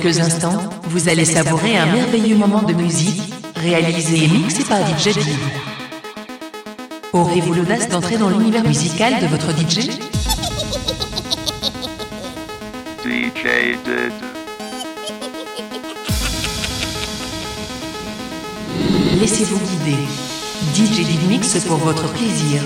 quelques instants, vous allez savourer un merveilleux moment de musique réalisé et mixé par DJ Did. Aurez-vous l'audace d'entrer dans l'univers musical de votre DJ DJ Did. Laissez-vous guider. DJ Mix pour votre plaisir.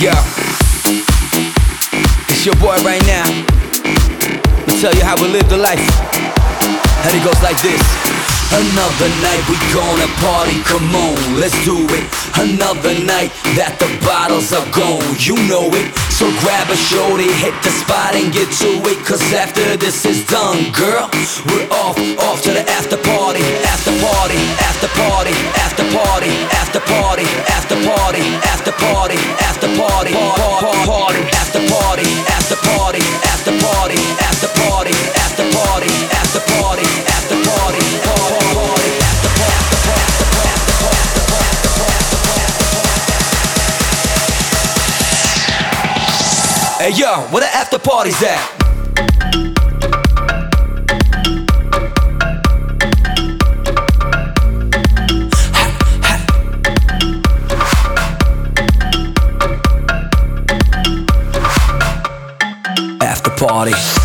Yo, it's your boy right now. I'll tell you how we live the life. And it goes like this. Another night we gonna party, come on, let's do it. Another night that the bottles are gone, you know it. So grab a shorty, hit the spot and get to it. Cause after this is done, girl, we're off, off to the after party, after party, after party, after party, after party, after party, after party, after party, party, after party, after party, after party, after party, after party, after party, after party, party, after party. Hey yo, where the after party's at? Party.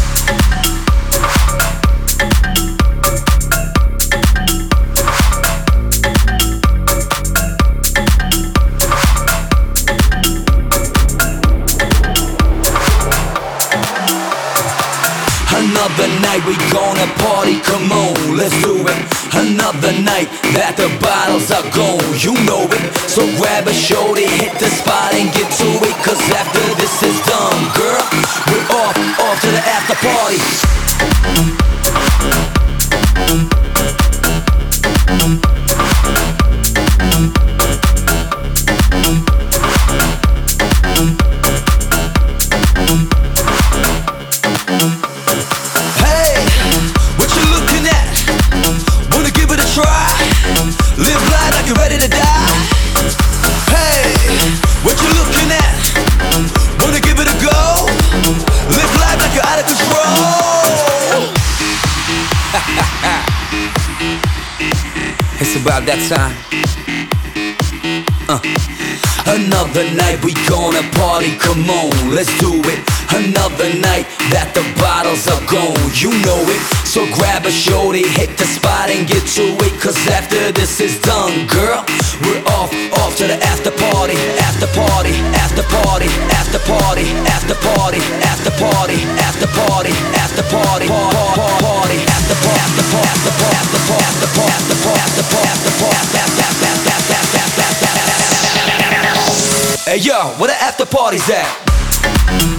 We gonna party, come on, let's do it. Another night that the bottles are gone, you know it. So grab a shorty, hit the spot and get to it. Cause after this is done, girl, we're off, off to the after party. About that time. Uh. Another night we gonna party, come on, let's do it. Another night that the bottles are gone, you know it. So grab a shorty, hit the spot and get to it. Cause after this is done, girl, we're off, off to the after party, after party, after party, after party, after party, after party, after party, after party, party, party, after party, after party, after party, after party, yo, where the after party's at?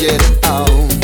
get out.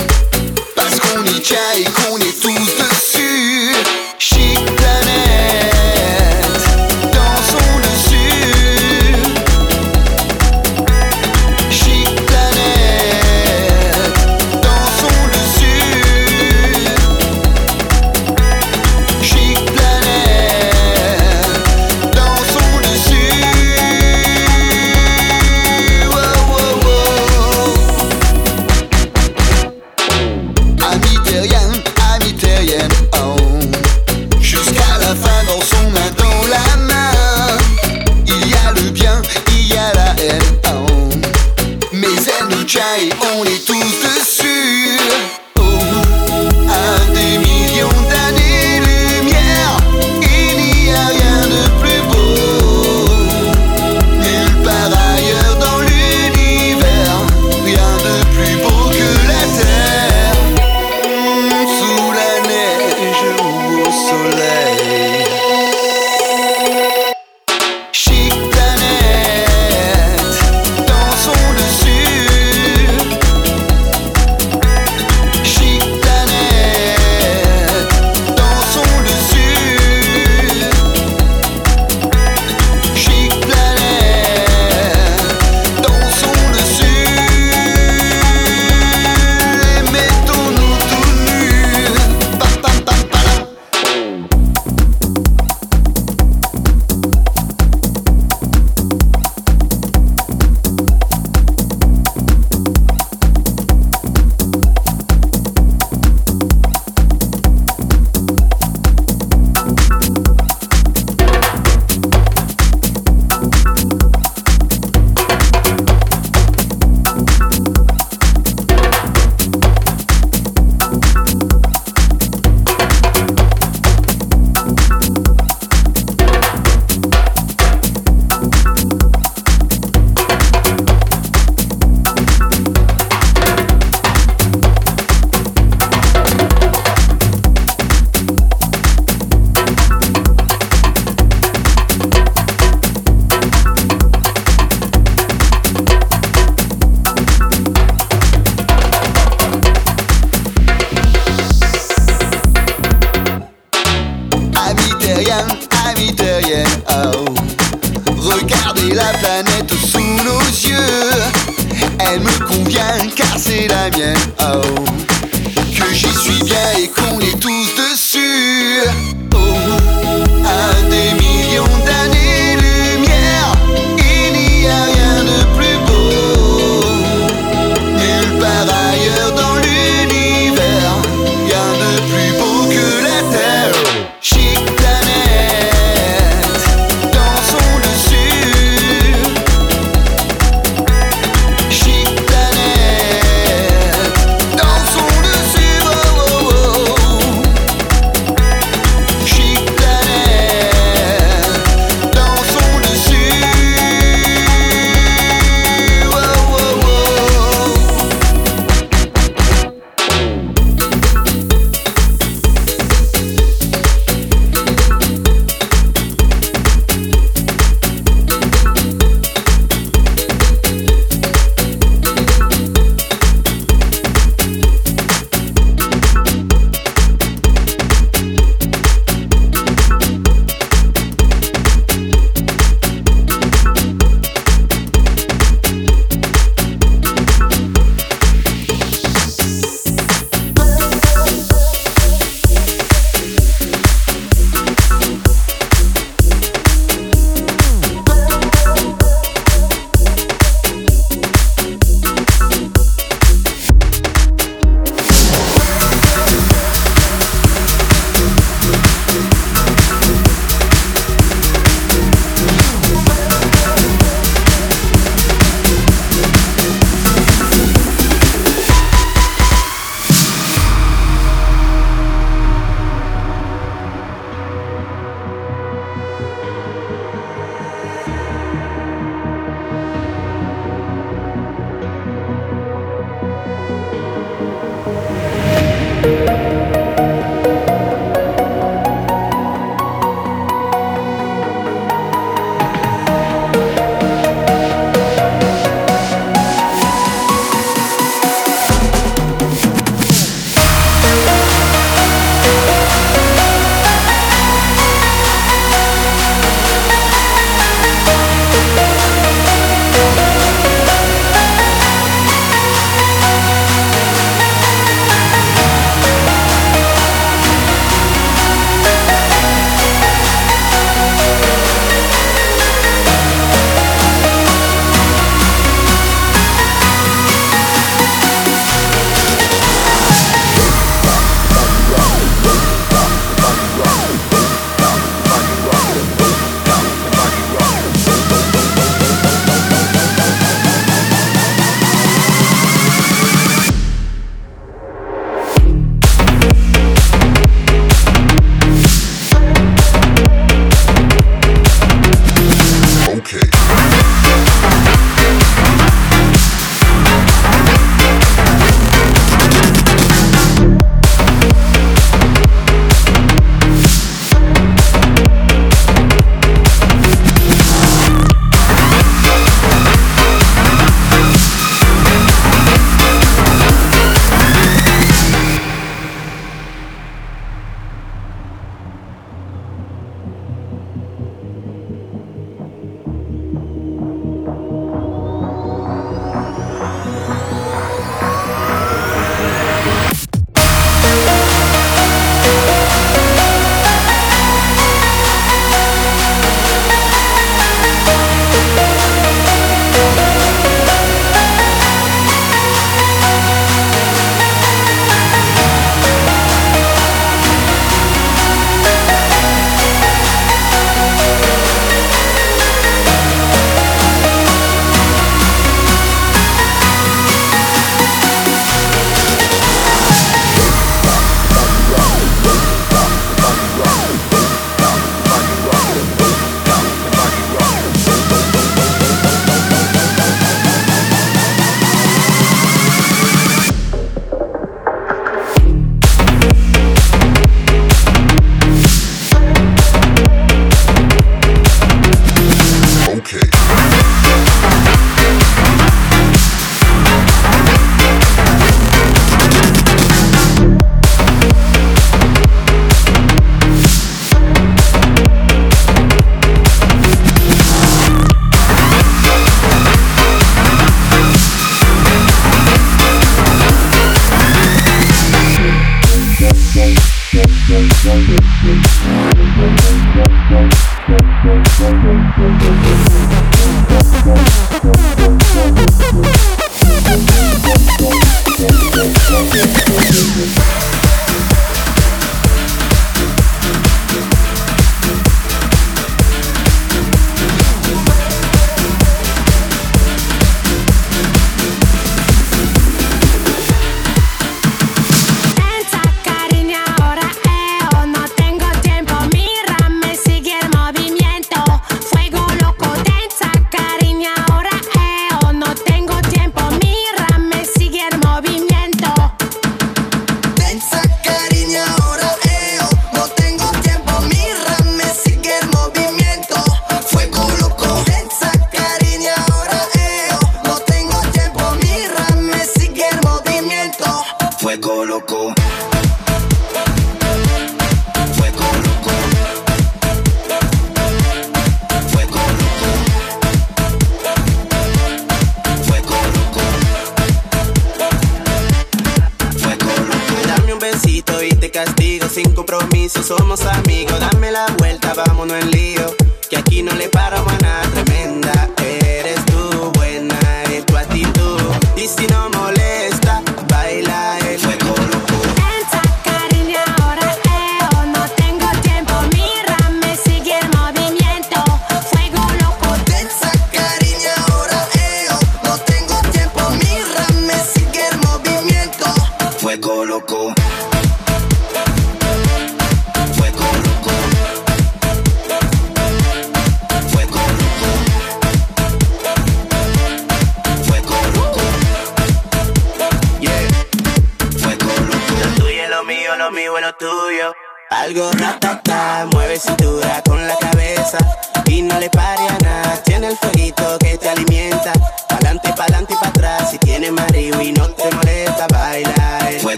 la planète sous nos yeux. Elle me convient car c'est la mienne. Oh.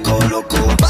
loco, loco.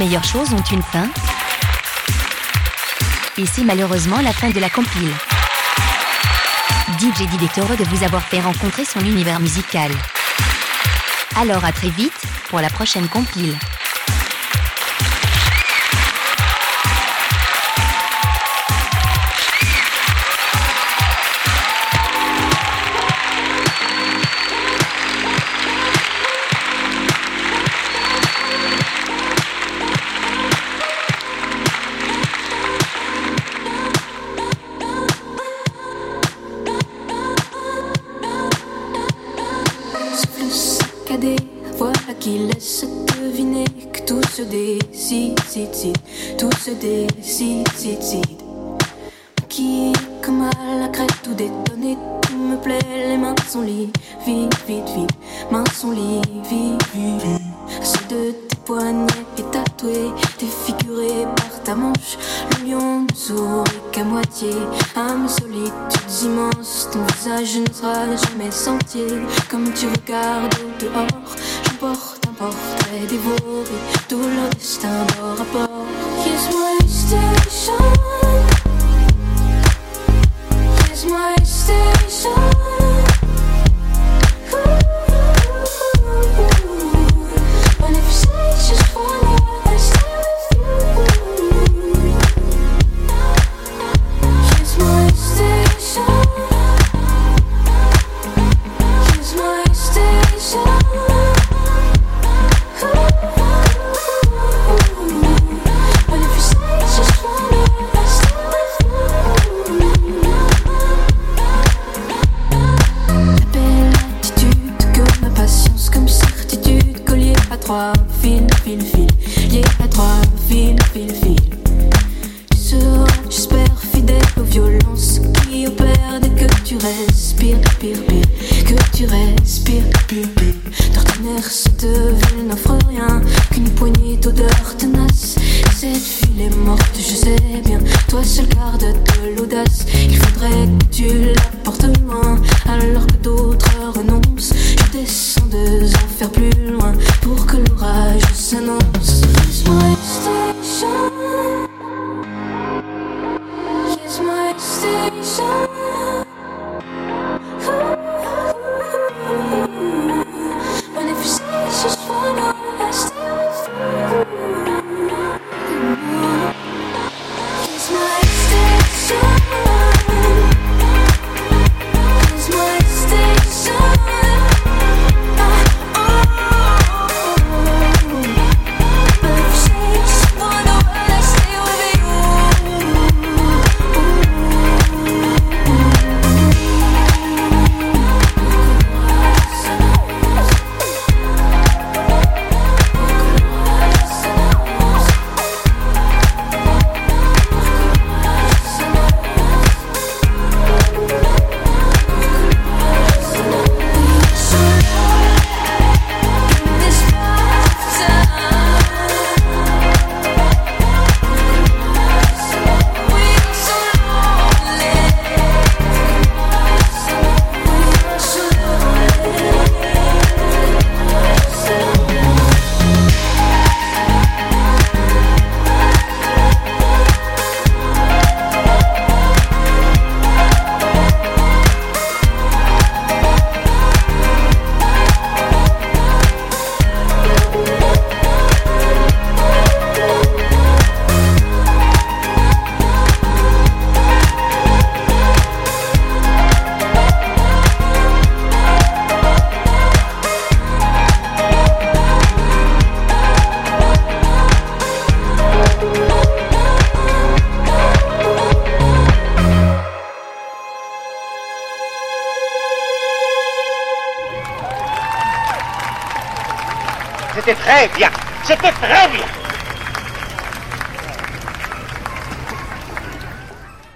meilleures choses ont une fin. Et c'est malheureusement la fin de la compile. DJ Did est heureux de vous avoir fait rencontrer son univers musical. Alors à très vite pour la prochaine compile. se décide, tout se décide. Qui, comme à la crête, tout détonné, tout me plaît, les mains sont livides, vite, vite, mains sont livides. aux violences qui opèrent dès que tu respires, pire, pire, que tu respires, pire, pire. D'ordinaire, cette ville n'offre rien qu'une poignée d'odeur tenace. Cette fille est morte, je sais bien, toi seul garde de l'audace, il faudrait que tu la